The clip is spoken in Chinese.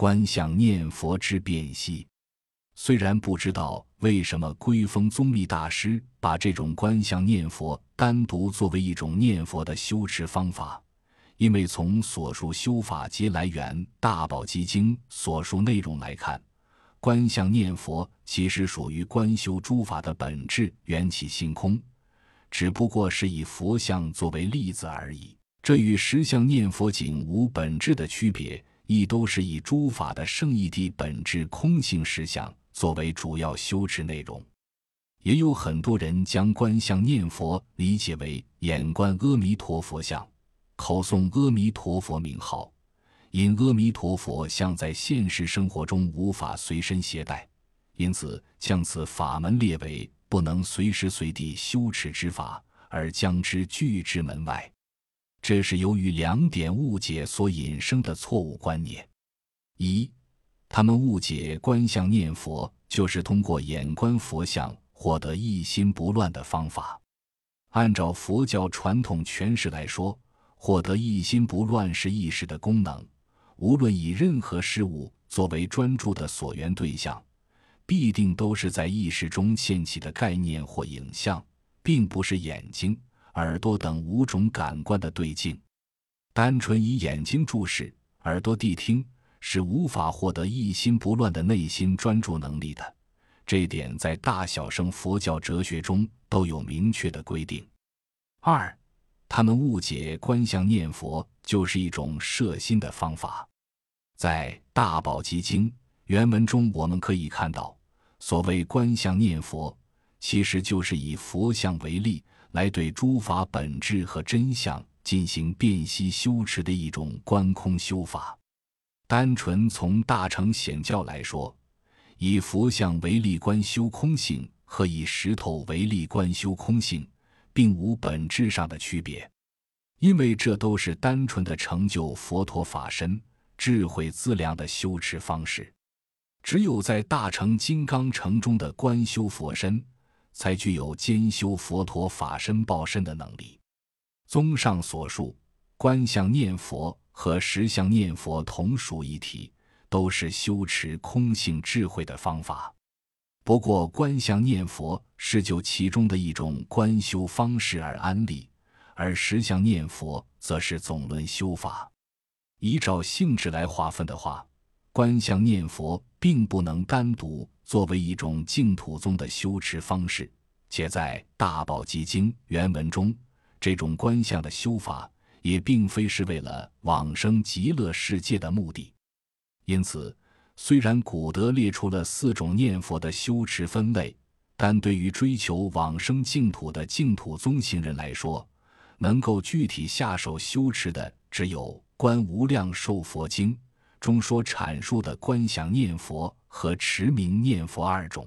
观想念佛之辨析。虽然不知道为什么归峰宗密大师把这种观想念佛单独作为一种念佛的修持方法，因为从所述修法及来源《大宝积经》所述内容来看，观想念佛其实属于观修诸法的本质缘起性空，只不过是以佛像作为例子而已。这与实相念佛仅无本质的区别，亦都是以诸法的圣义地本质空性实相。作为主要修持内容，也有很多人将观相念佛理解为眼观阿弥陀佛像，口诵阿弥陀佛名号。因阿弥陀佛像在现实生活中无法随身携带，因此将此法门列为不能随时随地修持之法，而将之拒之门外。这是由于两点误解所引生的错误观念：一。他们误解观相念佛就是通过眼观佛像获得一心不乱的方法。按照佛教传统诠释来说，获得一心不乱是意识的功能。无论以任何事物作为专注的所缘对象，必定都是在意识中现起的概念或影像，并不是眼睛、耳朵等五种感官的对境。单纯以眼睛注视、耳朵谛听。是无法获得一心不乱的内心专注能力的，这一点在大小乘佛教哲学中都有明确的规定。二，他们误解观相念佛就是一种摄心的方法。在《大宝积经》原文中，我们可以看到，所谓观相念佛，其实就是以佛像为例，来对诸法本质和真相进行辨析修持的一种观空修法。单纯从大乘显教来说，以佛像为例观修空性和以石头为例观修空性，并无本质上的区别，因为这都是单纯的成就佛陀法身、智慧资粮的修持方式。只有在大乘金刚乘中的观修佛身，才具有兼修佛陀法身报身的能力。综上所述，观相念佛。和实相念佛同属一体，都是修持空性智慧的方法。不过，观相念佛是就其中的一种观修方式而安立，而实相念佛则是总论修法。依照性质来划分的话，观相念佛并不能单独作为一种净土宗的修持方式，且在《大宝积经》原文中，这种观相的修法。也并非是为了往生极乐世界的目的，因此，虽然古德列出了四种念佛的修持分类，但对于追求往生净土的净土宗行人来说，能够具体下手修持的只有《观无量寿佛经》中说阐述的观想念佛和持名念佛二种。